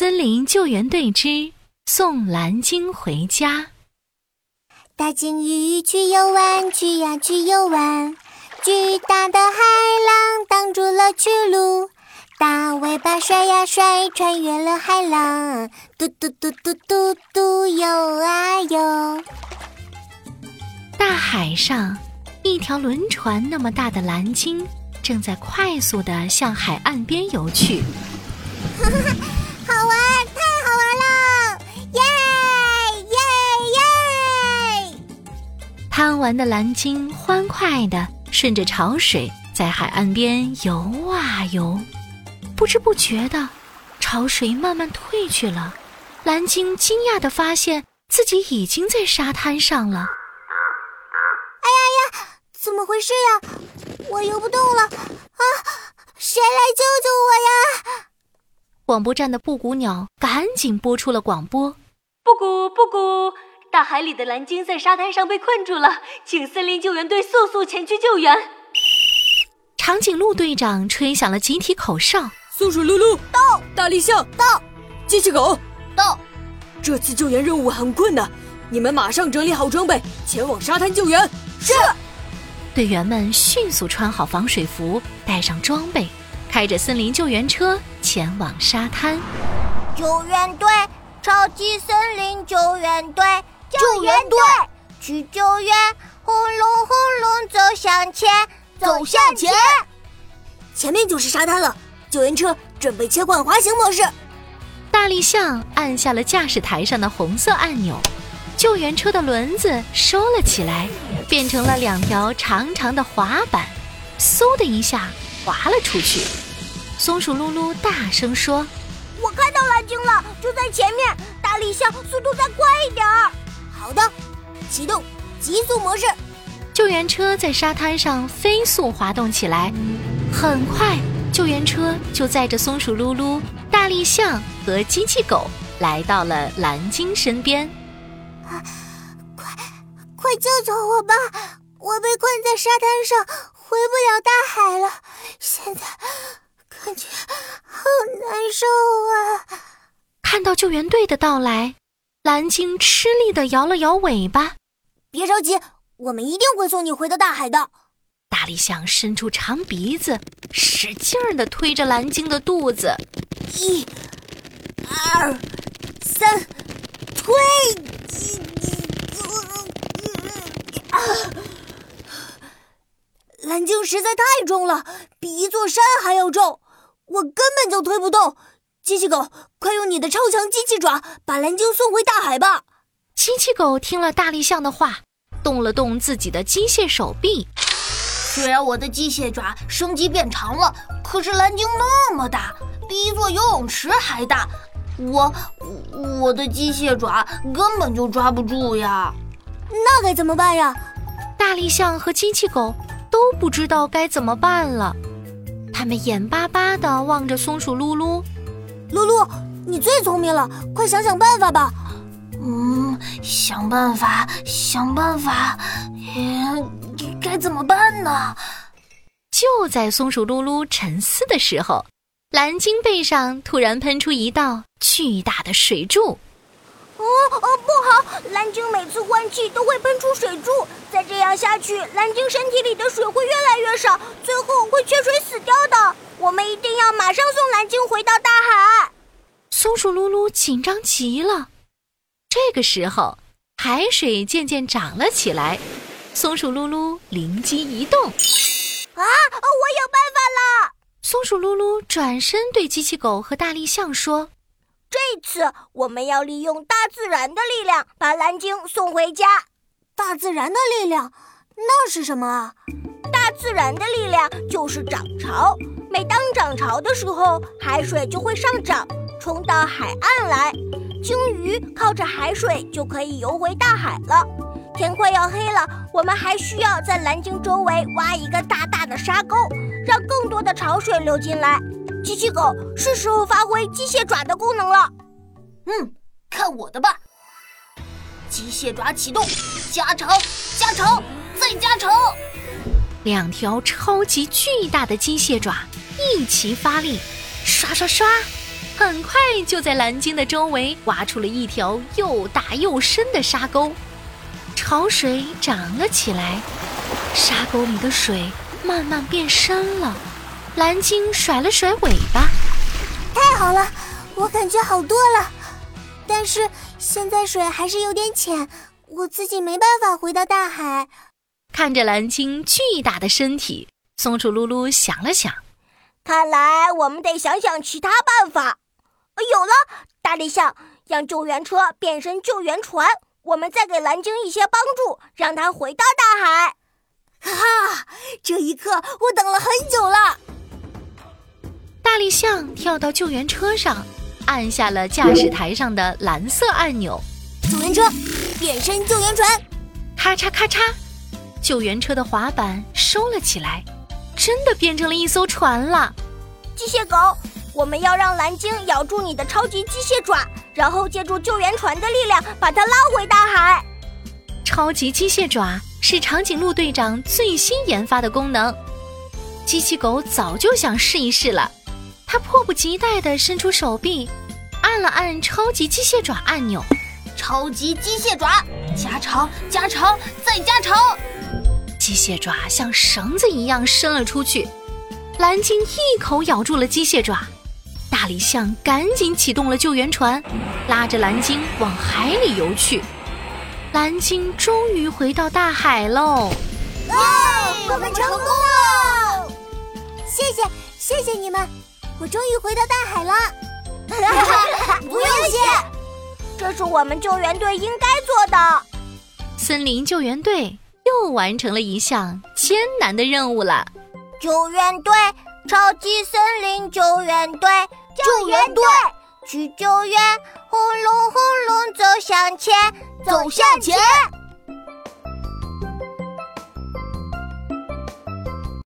森林救援队之送蓝鲸回家。大鲸鱼去游玩，去呀去游玩，巨大的海浪挡住了去路。大尾巴甩呀甩，穿越了海浪，嘟嘟嘟嘟嘟嘟游啊游。大海上，一条轮船那么大的蓝鲸正在快速的向海岸边游去。贪玩的蓝鲸欢快地顺着潮水在海岸边游啊游。不知不觉的，潮水慢慢退去了。蓝鲸惊讶地发现自己已经在沙滩上了。哎呀呀，怎么回事呀？我游不动了！啊，谁来救救我呀？广播站的布谷鸟赶紧播出了广播：“布谷布谷，大海里的蓝鲸在沙滩上被困住了，请森林救援队速速前去救援。”长颈鹿队长吹响了集体口哨。松鼠噜噜到，大力象到，机器狗到。这次救援任务很困难，你们马上整理好装备，前往沙滩救援。是。队员们迅速穿好防水服，带上装备，开着森林救援车前往沙滩。救援队，超级森林救援队，救援队去救援，轰隆轰隆走向前，走向前。前面就是沙滩了。救援车准备切换滑行模式，大力象按下了驾驶台上的红色按钮，救援车的轮子收了起来，变成了两条长长的滑板，嗖的一下滑了出去。松鼠噜噜大声说：“我看到蓝鲸了，就在前面。大力象，速度再快一点儿。”好的，启动极速模式。救援车在沙滩上飞速滑动起来，很快。救援车就载着松鼠噜噜、大力象和机器狗来到了蓝鲸身边。啊，快，快救救我吧！我被困在沙滩上，回不了大海了。现在感觉好难受啊！看到救援队的到来，蓝鲸吃力地摇了摇尾巴。别着急，我们一定会送你回到大海的。大力象伸出长鼻子，使劲儿地推着蓝鲸的肚子。一、二、三，推！啊！蓝鲸实在太重了，比一座山还要重，我根本就推不动。机器狗，快用你的超强机器爪把蓝鲸送回大海吧！机器狗听了大力象的话，动了动自己的机械手臂。虽然我的机械爪升级变长了，可是蓝鲸那么大，比一座游泳池还大，我我的机械爪根本就抓不住呀！那该怎么办呀？大力象和机器狗都不知道该怎么办了，他们眼巴巴地望着松鼠噜噜。噜噜，你最聪明了，快想想办法吧！嗯，想办法，想办法，该。该怎么办呢？就在松鼠噜噜沉思的时候，蓝鲸背上突然喷出一道巨大的水柱。哦哦，不好！蓝鲸每次换气都会喷出水柱，再这样下去，蓝鲸身体里的水会越来越少，最后会缺水死掉的。我们一定要马上送蓝鲸回到大海。松鼠噜噜紧张极了。这个时候，海水渐渐涨了起来。松鼠噜噜灵机一动，啊！我有办法了！松鼠噜噜转身对机器狗和大力象说：“这次我们要利用大自然的力量把蓝鲸送回家。大自然的力量，那是什么啊？大自然的力量就是涨潮。每当涨潮的时候，海水就会上涨，冲到海岸来，鲸鱼靠着海水就可以游回大海了。”天快要黑了，我们还需要在蓝鲸周围挖一个大大的沙沟，让更多的潮水流进来。机器狗，是时候发挥机械爪的功能了。嗯，看我的吧！机械爪启动，加长，加长，再加长。两条超级巨大的机械爪一齐发力，刷刷刷！很快就在蓝鲸的周围挖出了一条又大又深的沙沟，潮水涨了起来，沙沟里的水慢慢变深了。蓝鲸甩了甩尾巴，太好了，我感觉好多了。但是现在水还是有点浅，我自己没办法回到大海。看着蓝鲸巨大的身体，松鼠噜噜想了想，看来我们得想想其他办法。有了，大力象，让救援车变身救援船，我们再给蓝鲸一些帮助，让它回到大海。哈哈，这一刻我等了很久了。大力象跳到救援车上，按下了驾驶台上的蓝色按钮，救援车变身救援船，咔嚓咔嚓，救援车的滑板收了起来，真的变成了一艘船了。机械狗。我们要让蓝鲸咬住你的超级机械爪，然后借助救援船的力量把它拉回大海。超级机械爪是长颈鹿队长最新研发的功能，机器狗早就想试一试了。它迫不及待地伸出手臂，按了按超级机械爪按钮。超级机械爪，加长，加长，再加长。机械爪像绳子一样伸了出去，蓝鲸一口咬住了机械爪。大力象赶紧启动了救援船，拉着蓝鲸往海里游去。蓝鲸终于回到大海喽！哇，我们成功了！谢谢，谢谢你们，我终于回到大海了。不用谢，这是我们救援队应该做的。森林救援队又完成了一项艰难的任务了。救援队，超级森林救援队。救援队去救援，轰隆轰隆走向前，走向前。